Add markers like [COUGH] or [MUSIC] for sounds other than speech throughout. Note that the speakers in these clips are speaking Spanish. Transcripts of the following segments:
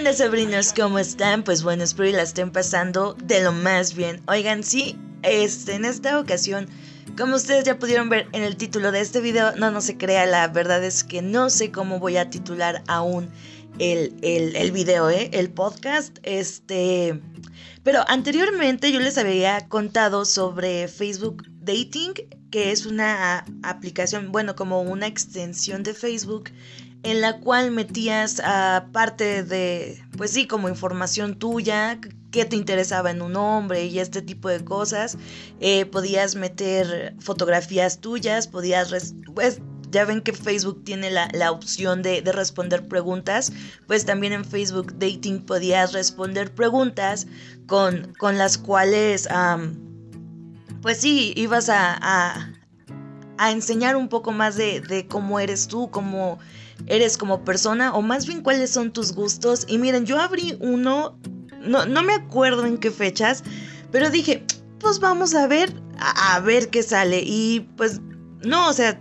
Hey, ¿quién de sobrinos? ¿Cómo están? Pues bueno, espero y la estén pasando de lo más bien. Oigan, sí, este, en esta ocasión, como ustedes ya pudieron ver en el título de este video, no, no se crea, la verdad es que no sé cómo voy a titular aún el, el, el video, ¿eh? El podcast, este... Pero anteriormente yo les había contado sobre Facebook Dating, que es una aplicación, bueno, como una extensión de Facebook en la cual metías a parte de, pues sí, como información tuya, qué te interesaba en un hombre y este tipo de cosas. Eh, podías meter fotografías tuyas, podías, pues ya ven que Facebook tiene la, opción de, responder preguntas, pues también en Facebook Dating podías responder preguntas con, con las cuales, pues sí, ibas a, a, a, enseñar un poco más de, de cómo eres tú, cómo eres como persona o más bien cuáles son tus gustos. Y miren, yo abrí uno, no, no me acuerdo en qué fechas, pero dije, pues vamos a ver, a, ver qué sale. Y pues no, o sea,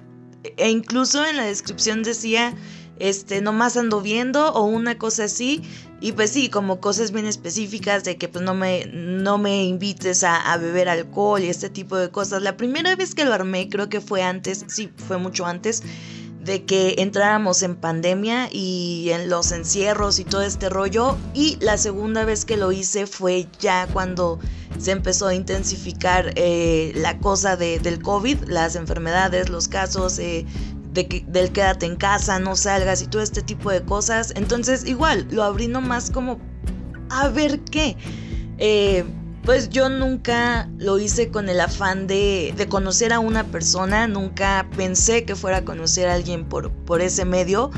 e incluso en la descripción decía, este, nomás ando viendo o una cosa así. Y pues sí, como cosas bien específicas de que pues no me, no me invites a, a, beber alcohol y este tipo de cosas. La primera vez que lo armé, creo que fue antes, sí, fue mucho antes de que entráramos en pandemia y en los encierros y todo este rollo. Y la segunda vez que lo hice fue ya cuando se empezó a intensificar eh, la cosa de, del COVID, las enfermedades, los casos eh, de que, del quédate en casa, no salgas y todo este tipo de cosas. Entonces igual, lo abrí nomás como a ver qué. Eh, pues yo nunca lo hice con el afán de, conocer a una persona, nunca pensé que fuera a conocer a alguien por, por ese medio.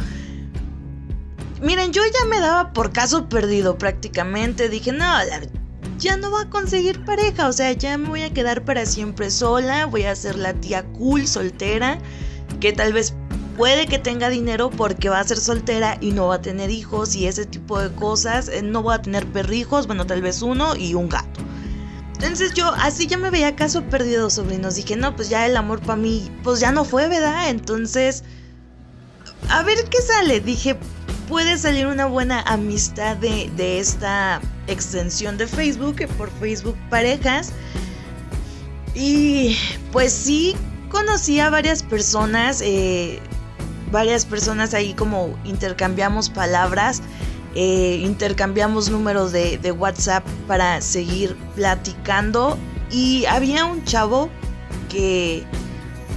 Miren, yo ya me daba por caso perdido prácticamente, dije, no, ya no va a conseguir pareja, o sea, ya me voy a quedar para siempre sola, voy a ser la tía cool, soltera, que tal vez puede que tenga dinero porque va a ser soltera y no va a tener hijos y ese tipo de cosas, eh, no va a tener perrijos, bueno, tal vez uno y un gato. Entonces yo así ya me veía caso perdido, sobrinos. Dije, no, pues ya el amor para mí, pues ya no fue, ¿verdad? Entonces, a ver qué sale. Dije, puede salir una buena amistad de, esta extensión de Facebook, por Facebook Parejas. Y pues sí, conocí a varias personas, eh, varias personas ahí como intercambiamos palabras. Eh, intercambiamos números de, WhatsApp para seguir platicando y había un chavo que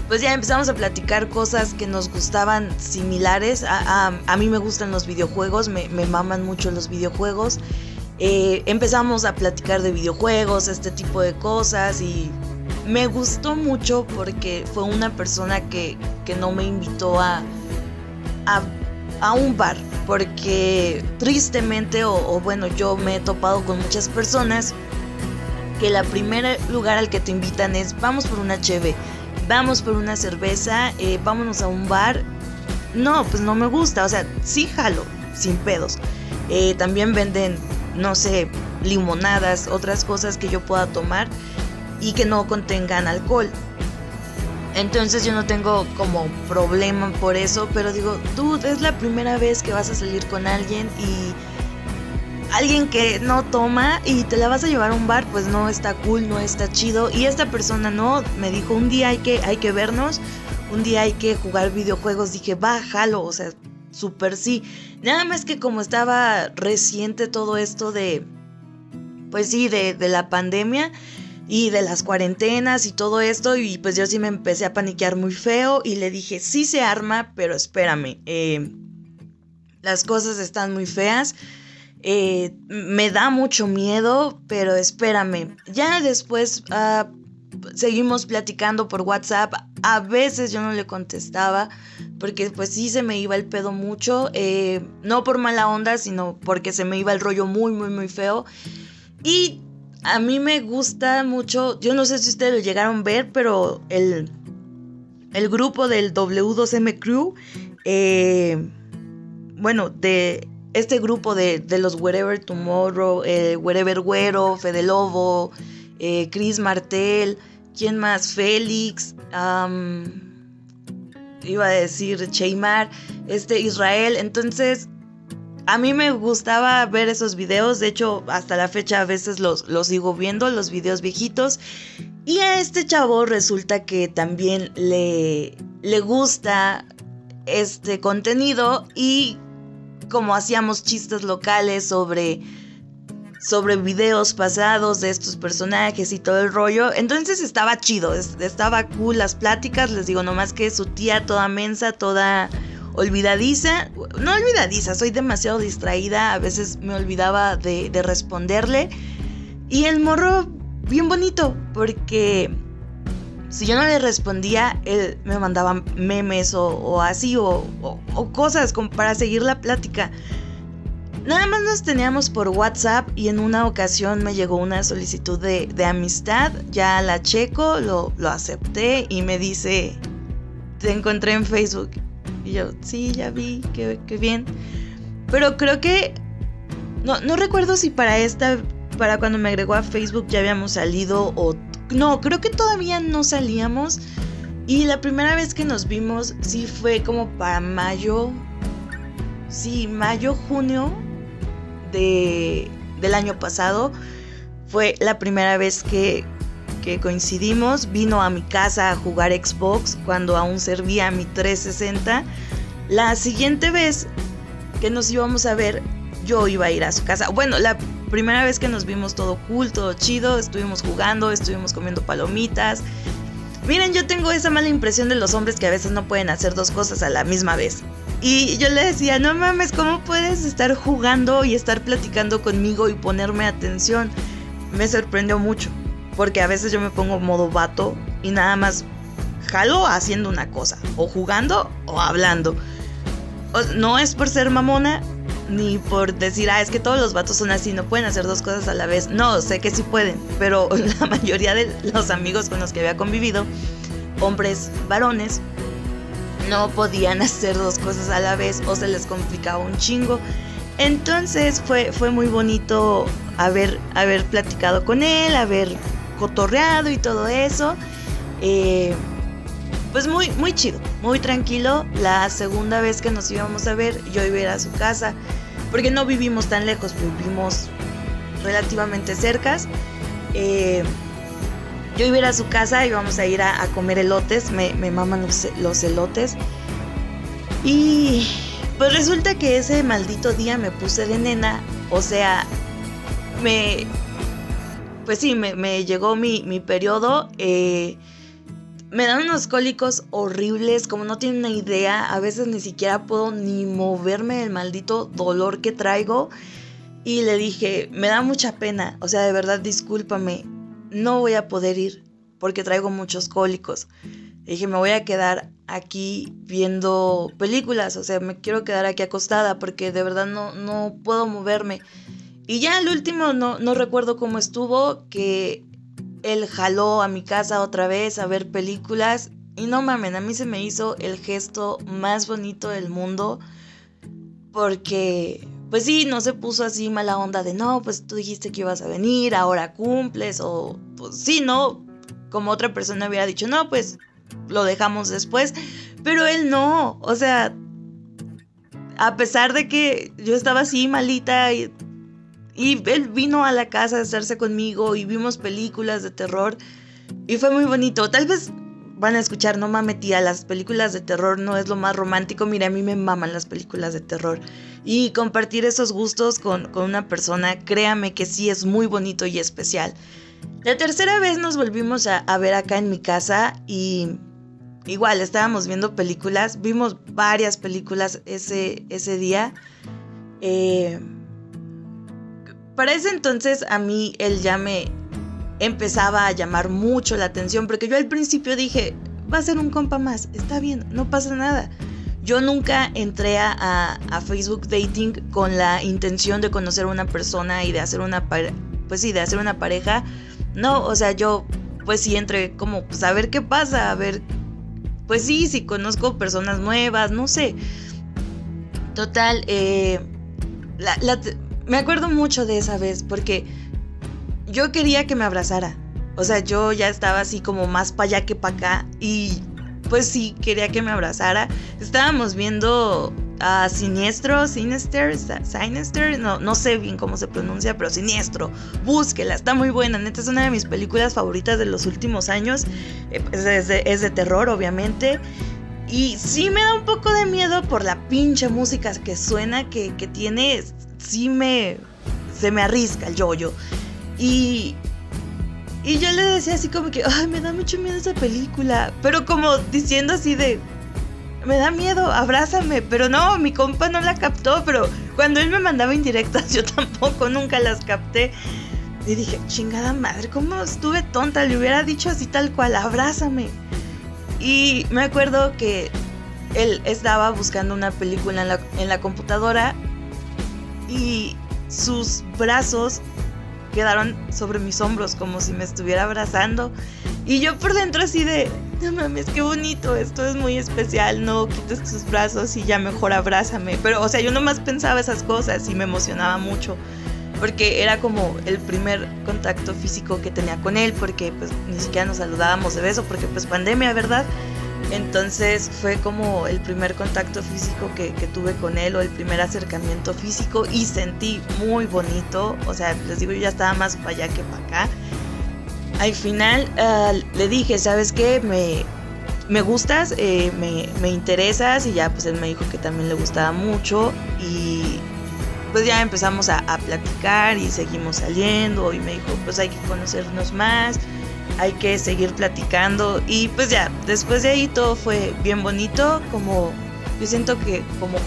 pues ya empezamos a platicar cosas que nos gustaban similares. A, mí me gustan los videojuegos, me, maman mucho los videojuegos. Eh, empezamos a platicar de videojuegos, este tipo de cosas y me gustó mucho porque fue una persona que, no me invitó a, a, a un bar porque tristemente, o, bueno, yo me he topado con muchas personas que la primer lugar al que te invitan es vamos por una cheve, vamos por una cerveza, eh, vámonos a un bar. No, pues no me gusta, o sea, sí jalo, sin pedos. Eh, también venden, no sé, limonadas, otras cosas que yo pueda tomar y que no contengan alcohol. Entonces yo no tengo como problema por eso, pero digo, tú es la primera vez que vas a salir con alguien y alguien que no toma y te la vas a llevar a un bar, pues no está cool, no está chido. Y esta persona no, me dijo, un día hay que, hay que vernos, un día hay que jugar videojuegos. Dije, bájalo, o sea, súper sí. Nada más que como estaba reciente todo esto de, pues sí, de, de la pandemia y de las cuarentenas y todo esto y pues yo sí me empecé a paniquear muy feo y le dije, sí se arma, pero espérame, eh, las cosas están muy feas, eh, me da mucho miedo, pero espérame, ya después ah, seguimos platicando por WhatsApp, a veces yo no le contestaba porque pues sí se me iba el pedo mucho, eh, no por mala onda, sino porque se me iba el rollo muy, muy, muy feo. Y a mí me gusta mucho, yo no sé si ustedes lo llegaron a ver, pero el, el grupo del W2M Crew, eh, bueno, de este grupo de, los Wherever Tomorrow, eh, Wherever Güero, Fede Lobo, eh, Chris Martel, ¿quién más? Félix, iba a decir Cheymar, este Israel. Entonces, a mí me gustaba ver esos videos. De hecho, hasta la fecha a veces los, los sigo viendo, los videos viejitos. Y a este chavo resulta que también le, le gusta este contenido y como hacíamos chistes locales sobre sobre videos pasados de estos personajes y todo el rollo. Entonces estaba chido, estaba cool las pláticas, les digo nomás que su tía toda mensa, toda olvidadiza, no olvidadiza, soy demasiado distraída, a veces me olvidaba de, responderle. Y el morro, bien bonito, porque si yo no le respondía, él me mandaba memes o, así, o, o, cosas como para seguir la plática. Nada más nos teníamos por WhatsApp y en una ocasión me llegó una solicitud de, amistad, ya la checo, lo, acepté y me dice, te encontré en Facebook. Y yo, sí, ya vi, qué, qué bien. Pero creo que, no, no recuerdo si para esta, para cuando me agregó a Facebook ya habíamos salido o... No, creo que todavía no salíamos. Y la primera vez que nos vimos sí fue como para mayo. Sí, mayo, junio del año pasado. Fue la primera vez que, que coincidimos. Vino a mi casa a jugar Xbox cuando aún servía mi 360. La siguiente vez que nos íbamos a ver, yo iba a ir a su casa. Bueno, la primera vez que nos vimos todo cool, todo chido, estuvimos jugando, estuvimos comiendo palomitas. Miren, yo tengo esa mala impresión de los hombres que a veces no pueden hacer dos cosas a la misma vez. Y yo le decía, no mames, ¿cómo puedes estar jugando y estar platicando conmigo y ponerme atención? Me sorprendió mucho, porque a veces yo me pongo modo vato y nada más jalo haciendo una cosa, o jugando o hablando. no es por ser mamona, ni por decir, ah, es que todos los vatos son así, no pueden hacer dos cosas a la vez. No, sé que sí pueden, pero [LAUGHS] la mayoría de los amigos con los que había convivido, hombres, varones, no podían hacer dos cosas a la vez o se les complicaba un chingo. Entonces fue, fue muy bonito haber, haber platicado con él, haber cotorreado y todo eso. Eh, pues muy, muy chido, muy tranquilo. La segunda vez que nos íbamos a ver, yo iba a ir a su casa, porque no vivimos tan lejos, vivimos relativamente cercas. Eh, yo iba a ir a su casa y vamos a ir a, comer elotes, me, maman los, los, elotes. Y pues resulta que ese maldito día me puse de nena, o sea, me... Pues sí, me, llegó mi, mi periodo. Eh, me dan unos cólicos horribles, como no tienen una idea. A veces ni siquiera puedo ni moverme del maldito dolor que traigo. Y le dije, me da mucha pena, o sea, de verdad discúlpame no voy a poder ir porque traigo muchos cólicos. dije, me voy a quedar aquí viendo películas, o sea, me quiero quedar aquí acostada porque de verdad no, no puedo moverme. Y ya el último, no, no recuerdo cómo estuvo, que él jaló a mi casa otra vez a ver películas. Y no mamen, a mí se me hizo el gesto más bonito del mundo porque pues sí, no se puso así mala onda de no, pues tú dijiste que ibas a venir, ahora cumples, o pues sí, no, como otra persona hubiera dicho, no, pues lo dejamos después, pero él no, o sea, a pesar de que yo estaba así malita y, y él vino a la casa a hacerse conmigo y vimos películas de terror y fue muy bonito, tal vez van a escuchar, no mames tía, las películas de terror no es lo más romántico, mira, a mí me maman las películas de terror. Y compartir esos gustos con, una persona, créame que sí es muy bonito y especial. La tercera vez nos volvimos a, ver acá en mi casa y igual estábamos viendo películas, vimos varias películas ese, ese día. Eh, para ese entonces a mí él ya me, empezaba a llamar mucho la atención, porque yo al principio dije, va a ser un compa más, está bien, no pasa nada. Yo nunca entré a, Facebook Dating con la intención de conocer a una persona y de hacer una, pues sí, de hacer una pareja. No, o sea, yo pues sí entré como pues a ver qué pasa, a ver, pues sí, si conozco personas nuevas, no sé. Total, eh, me acuerdo mucho de esa vez porque yo quería que me abrazara. O sea, yo ya estaba así como más para allá que para acá. Y pues sí, quería que me abrazara. Estábamos viendo a Siniestro, Sinister, Sinister, no, no sé bien cómo se pronuncia, pero Siniestro. Búsquela, está muy buena. Neta, es una de mis películas favoritas de los últimos años. Eh, es de, es de terror, obviamente. Y sí me da un poco de miedo por la pinche música que suena, que, que tiene, sí me, se me arrisca el yoyo. Y, y yo le decía así como que, ay, me da mucho miedo esa película. Pero como diciendo así de, me da miedo, abrázame. Pero no, mi compa no la captó. Pero cuando él me mandaba indirectas, [LAUGHS] yo tampoco, nunca las capté. Y dije, chingada madre, ¿cómo estuve tonta? Le hubiera dicho así tal cual, abrázame. Y me acuerdo que él estaba buscando una película en la, en la computadora y sus brazos quedaron sobre mis hombros como si me estuviera abrazando. Y yo por dentro así de, no mames, qué bonito, esto es muy especial, no quites tus brazos y ya mejor abrázame. Pero, o sea, yo nomás pensaba esas cosas y me emocionaba mucho. Porque era como el primer contacto físico que tenía con él, porque pues ni siquiera nos saludábamos de beso, porque pues pandemia, ¿verdad? Entonces fue como el primer contacto físico que, tuve con él o el primer acercamiento físico y sentí muy bonito. O sea, les digo, yo ya estaba más para allá que para acá. Al final ah, le dije, ¿sabes qué? Me, me gustas, eh, me, me, interesas y ya pues él me dijo que también le gustaba mucho y pues ya empezamos a, a platicar y seguimos saliendo y me dijo pues hay que conocernos más hay que seguir platicando y pues ya, después de ahí todo fue bien bonito, como yo siento que como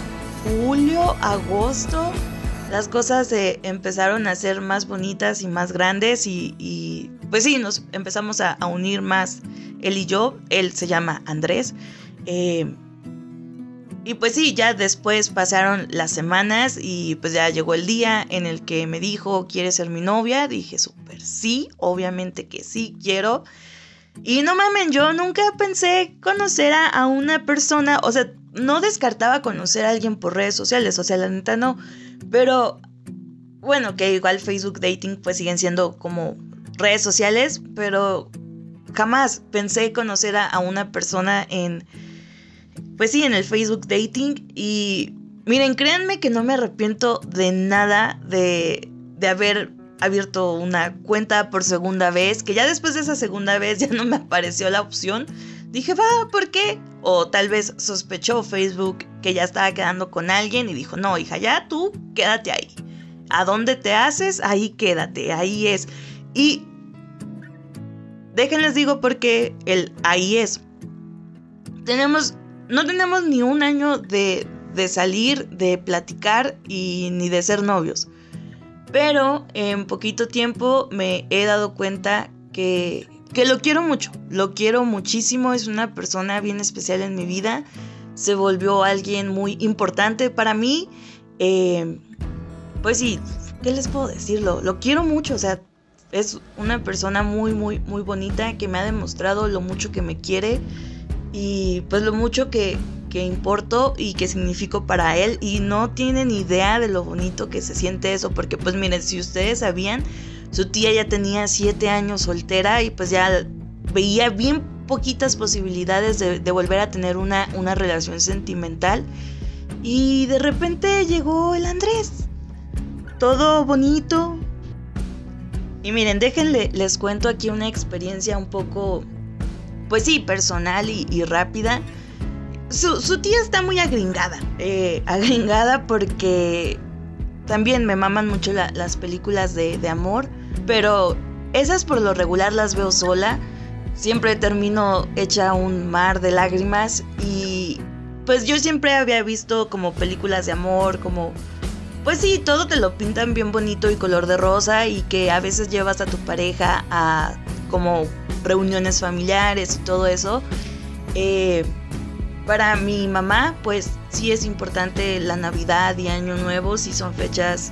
julio, agosto, las cosas se empezaron a ser más bonitas y más grandes y, pues sí, nos empezamos a, unir más él y yo, él se llama Andrés. Eh, y pues sí, ya después pasaron las semanas y pues ya llegó el día en el que me dijo, ¿quieres ser mi novia? Dije, súper sí, obviamente que sí, quiero. Y no mamen, yo nunca pensé conocer a, una persona, o sea, no descartaba conocer a alguien por redes sociales, o sea, la neta no. Pero bueno, que igual Facebook Dating pues siguen siendo como redes sociales, pero jamás pensé conocer a una persona en pues sí, en el Facebook Dating. Y miren, créanme que no me arrepiento de nada de, de haber abierto una cuenta por segunda vez, que ya después de esa segunda vez [LAUGHS] ya no me apareció la opción. Dije, va, ¿por qué? O tal vez sospechó Facebook que ya estaba quedando con alguien y dijo, no, hija, ya tú quédate ahí. ¿A dónde te haces? Ahí quédate, ahí es. Y déjenles digo porque el ahí es. Tenemos no tenemos ni un año de, salir, de platicar y ni de ser novios. Pero en poquito tiempo me he dado cuenta que, que lo quiero mucho, lo quiero muchísimo, es una persona bien especial en mi vida, se volvió alguien muy importante para mí. Eh, pues sí, ¿qué les puedo decirlo? Lo quiero mucho, o sea, es una persona muy, muy, muy bonita que me ha demostrado lo mucho que me quiere y pues lo mucho que, que importo y que significo para él y no tienen idea de lo bonito que se siente eso porque pues miren si ustedes sabían su tía ya tenía siete años soltera y pues ya veía bien poquitas posibilidades de, de volver a tener una, una relación sentimental y de repente llegó el Andrés todo bonito. Y miren déjenle les cuento aquí una experiencia un poco pues sí, personal y, rápida. Su, tía está muy agringada. Eh, [LAUGHS] agringada porque también me maman mucho las películas de, de, amor. Pero esas por lo regular las veo sola. Siempre termino hecha un mar de lágrimas. Y pues yo siempre había visto como películas de amor, como... Pues sí, todo te lo pintan bien bonito y color de rosa y que a veces llevas a tu pareja a como reuniones familiares y todo eso. Eh, para mi mamá, pues sí es importante la Navidad y Año Nuevo, si son fechas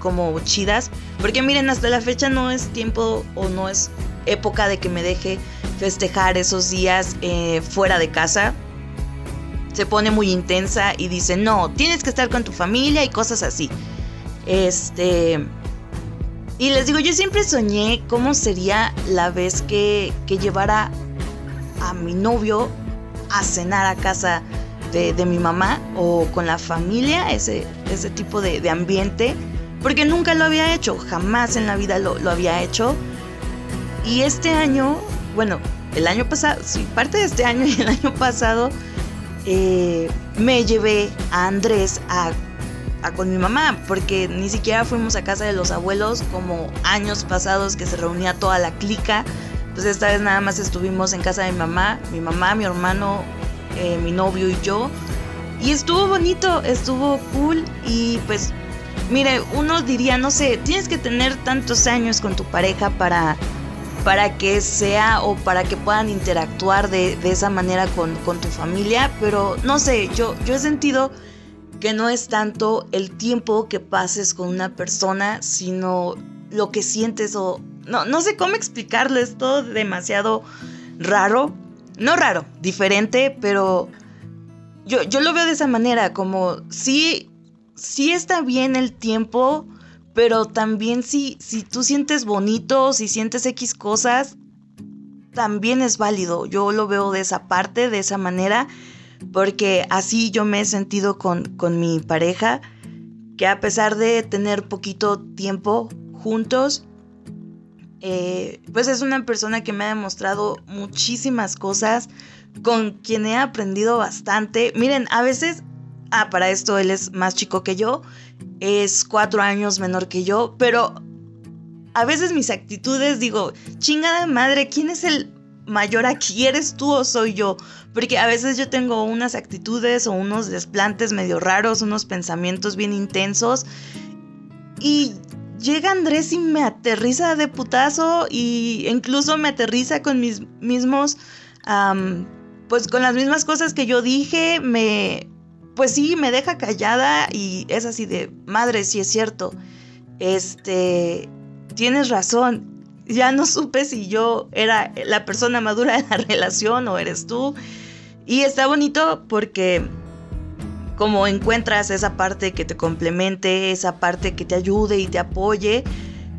como chidas. Porque miren, hasta la fecha no es tiempo o no es época de que me deje festejar esos días eh, fuera de casa. Se pone muy intensa y dice, no, tienes que estar con tu familia y cosas así. Este, y les digo, yo siempre soñé cómo sería la vez que, que llevara a mi novio a cenar a casa de, mi mamá o con la familia, ese, ese tipo de, ambiente, porque nunca lo había hecho, jamás en la vida lo, lo había hecho. Y este año, bueno, el año pasado, sí, parte de este año y el año pasado, eh, me llevé a Andrés a, con mi mamá, porque ni siquiera fuimos a casa de los abuelos como años pasados que se reunía toda la clica. Pues esta vez nada más estuvimos en casa de mi mamá, mi mamá, mi hermano, eh, mi novio y yo. Y estuvo bonito, estuvo cool y pues mire, uno diría, no sé, tienes que tener tantos años con tu pareja para para que sea o para que puedan interactuar de, esa manera con, tu familia, pero no sé, yo, yo he sentido que no es tanto el tiempo que pases con una persona, sino lo que sientes o... No, no sé cómo explicarlo, es todo demasiado raro. No raro, diferente, pero yo, yo lo veo de esa manera, como si, sí está bien el tiempo, pero también si, si tú sientes bonito, si sientes X cosas, también es válido. Yo lo veo de esa parte, de esa manera, porque así yo me he sentido con, con mi pareja, que a pesar de tener poquito tiempo juntos, eh, pues es una persona que me ha demostrado muchísimas cosas, con quien he aprendido bastante. Miren, a veces, ah, para esto él es más chico que yo, es cuatro años menor que yo, pero a veces mis actitudes digo, chingada madre, ¿quién es el mayor aquí? ¿Eres tú o soy yo? Porque a veces yo tengo unas actitudes o unos desplantes medio raros, unos pensamientos bien intensos y llega Andrés y me aterriza de putazo y incluso me aterriza con mis mismos, pues con las mismas cosas que yo dije, me, pues sí, me deja callada y es así de, madre, sí es cierto, este, tienes razón, ya no supe si yo era la persona madura de la [LAUGHS] relación o eres tú. Y está bonito porque como encuentras esa parte que te complemente, esa parte que te ayude y te apoye,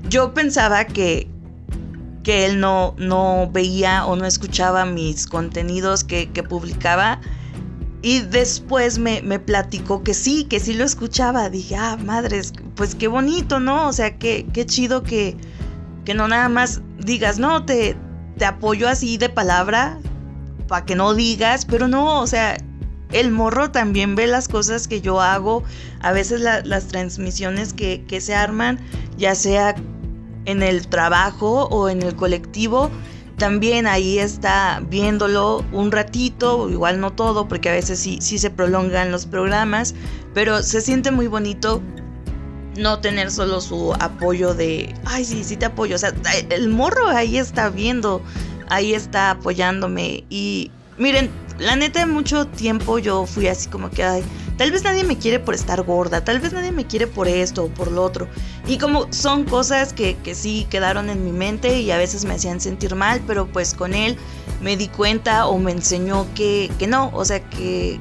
yo pensaba que, que él no, no veía o no escuchaba mis contenidos que, que publicaba y después me, platicó que sí, que sí lo escuchaba. Dije, ah, madres, pues qué bonito, ¿no? O sea, qué, qué chido que, que no nada más digas, no, te, te apoyo así de palabra para que no digas, pero no, o sea, el morro también ve las cosas que yo hago, a veces las transmisiones que, que se arman, ya sea en el trabajo o en el colectivo, también ahí está viéndolo un ratito, igual no todo, porque a veces sí, sí se prolongan los programas, pero se siente muy bonito no tener solo su apoyo de, ay, sí, sí te apoyo. O sea, el morro ahí está viendo, ahí está apoyándome. Y miren, la neta, mucho tiempo yo fui así como que, ay, tal vez nadie me quiere por estar gorda, tal vez nadie me quiere por esto o por lo otro. Y como son cosas que, que sí quedaron en mi mente y a veces me hacían sentir mal, pero pues con él me di cuenta o me enseñó que, que no, o sea, que,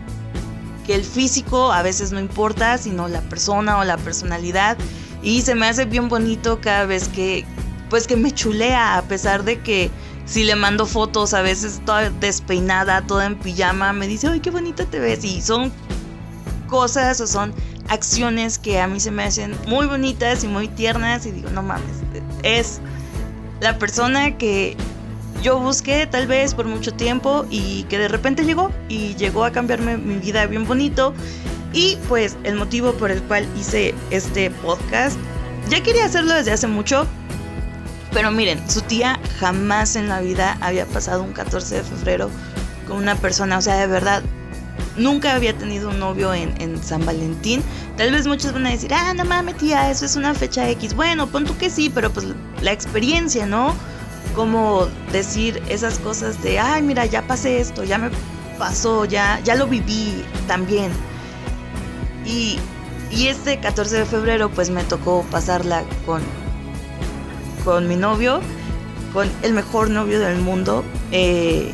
que el físico a veces no importa, sino la persona o la personalidad. Y se me hace bien bonito cada vez que, pues que me chulea, a pesar de que si le mando fotos, a veces toda despeinada, toda en pijama, me dice, ay, qué bonita te ves. Y son cosas o son acciones que a mí se me hacen muy bonitas y muy tiernas. Y digo, no mames, es la persona que yo busqué tal vez por mucho tiempo y que de repente llegó y llegó a cambiarme mi vida bien bonito. Y pues el motivo por el cual hice este podcast, ya quería hacerlo desde hace mucho, pero miren, su tía jamás en la vida había pasado un 14 de febrero con una persona, o sea, de verdad, nunca había tenido un novio en, San Valentín. Tal vez muchos van a decir, ah, no mames, tía, eso es una fecha X. Bueno, pon tú que sí, pero pues la experiencia, ¿no? Como decir esas cosas de, ay, mira, ya pasé esto, ya me pasó, ya, ya lo viví también. Y, y este 14 de febrero, pues me tocó pasarla con con mi novio, con el mejor novio del mundo. Eh,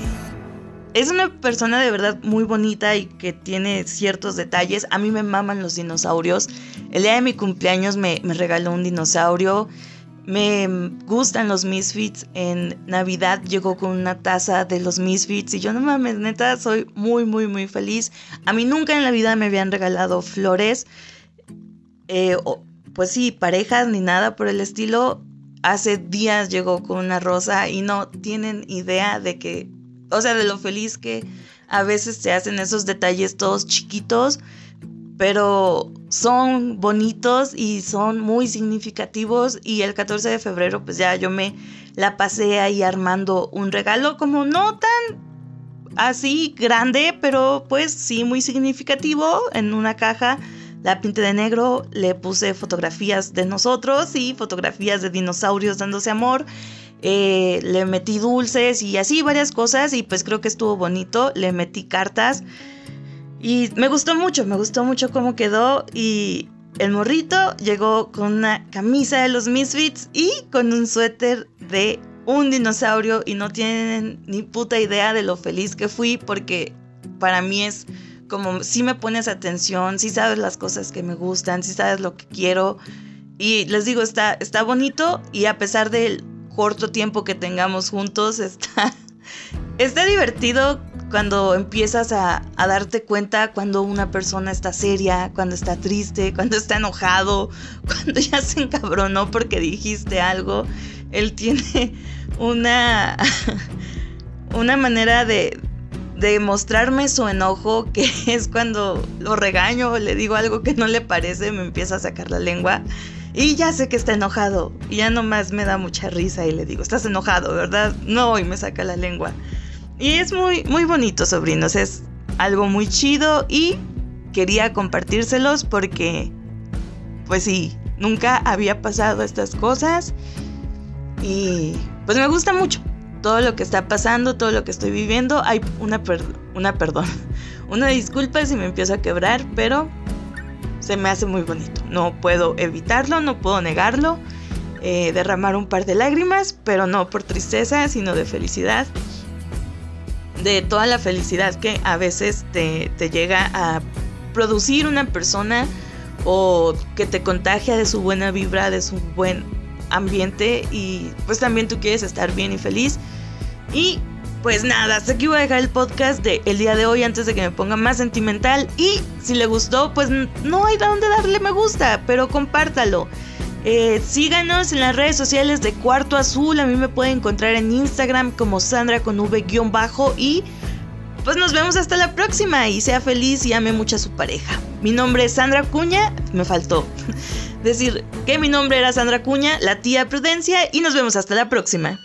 es una persona de verdad muy bonita y que tiene ciertos detalles. A mí me maman los dinosaurios. El día de mi cumpleaños me, regaló un dinosaurio. Me gustan los Misfits. En Navidad llegó con una taza de los Misfits y yo no mames, neta, soy muy, muy, muy feliz. A mí nunca en la vida me habían regalado flores. Eh, pues sí, parejas ni nada por el estilo. Hace días llegó con una rosa y no tienen idea de que, o sea, de lo feliz que a veces se hacen esos detalles todos chiquitos pero son bonitos y son muy significativos y el 14 de febrero pues ya yo me la pasé ahí armando un regalo como no tan así grande, pero pues sí muy significativo en una caja. La pinté de negro, le puse fotografías de nosotros y fotografías de dinosaurios dándose amor. Eh, le metí dulces y así varias cosas y pues creo que estuvo bonito. Le metí cartas. Y me gustó mucho, me gustó mucho cómo quedó y el morrito llegó con una camisa de los Misfits y con un suéter de un dinosaurio y no tienen ni puta idea de lo feliz que fui porque para mí es como si me pones atención, si sabes las cosas que me gustan, si sabes lo que quiero. Y les digo, está, está bonito y a pesar del corto tiempo que tengamos juntos, [LAUGHS] está, está divertido cuando empiezas a, darte cuenta cuando una persona está seria, cuando está triste, cuando está enojado, [LAUGHS] cuando ya se encabronó porque dijiste algo, él tiene [LAUGHS] una, [LAUGHS] una manera de, de mostrarme su enojo, que es cuando lo regaño o le digo algo que no le parece, me empieza a sacar la lengua. Y ya sé que está enojado. Y ya nomás me da mucha risa y le digo, estás enojado, ¿verdad? No, y me saca la lengua. Y es muy, muy bonito, sobrinos. Es algo muy chido y quería compartírselos porque, pues sí, nunca había pasado estas cosas. Y pues me gusta mucho todo lo que está pasando, todo lo que estoy viviendo. Hay una, una perdón, [LAUGHS] una disculpa si me empiezo a quebrar, pero se me hace muy bonito. No puedo evitarlo, no puedo negarlo. Eh, derramar un par de lágrimas, pero no por tristeza, sino de felicidad de toda la felicidad que a veces te, llega a producir una persona o que te contagia de su buena vibra, de su buen ambiente y pues también tú quieres estar bien y feliz. Y pues nada, hasta aquí voy a dejar el podcast de el día de hoy antes de que me ponga más sentimental y si le gustó pues no hay de dónde darle me gusta, pero compártalo. Eh, síganos en las redes sociales de Cuarto Azul. A mí me pueden encontrar en Instagram como Sandra con V-bajo. Y pues nos vemos hasta la próxima. Y sea feliz y ame mucho a su pareja. Mi nombre es Sandra Cuña. Me faltó [LAUGHS] decir que mi nombre era Sandra Cuña, la tía Prudencia. Y nos vemos hasta la próxima.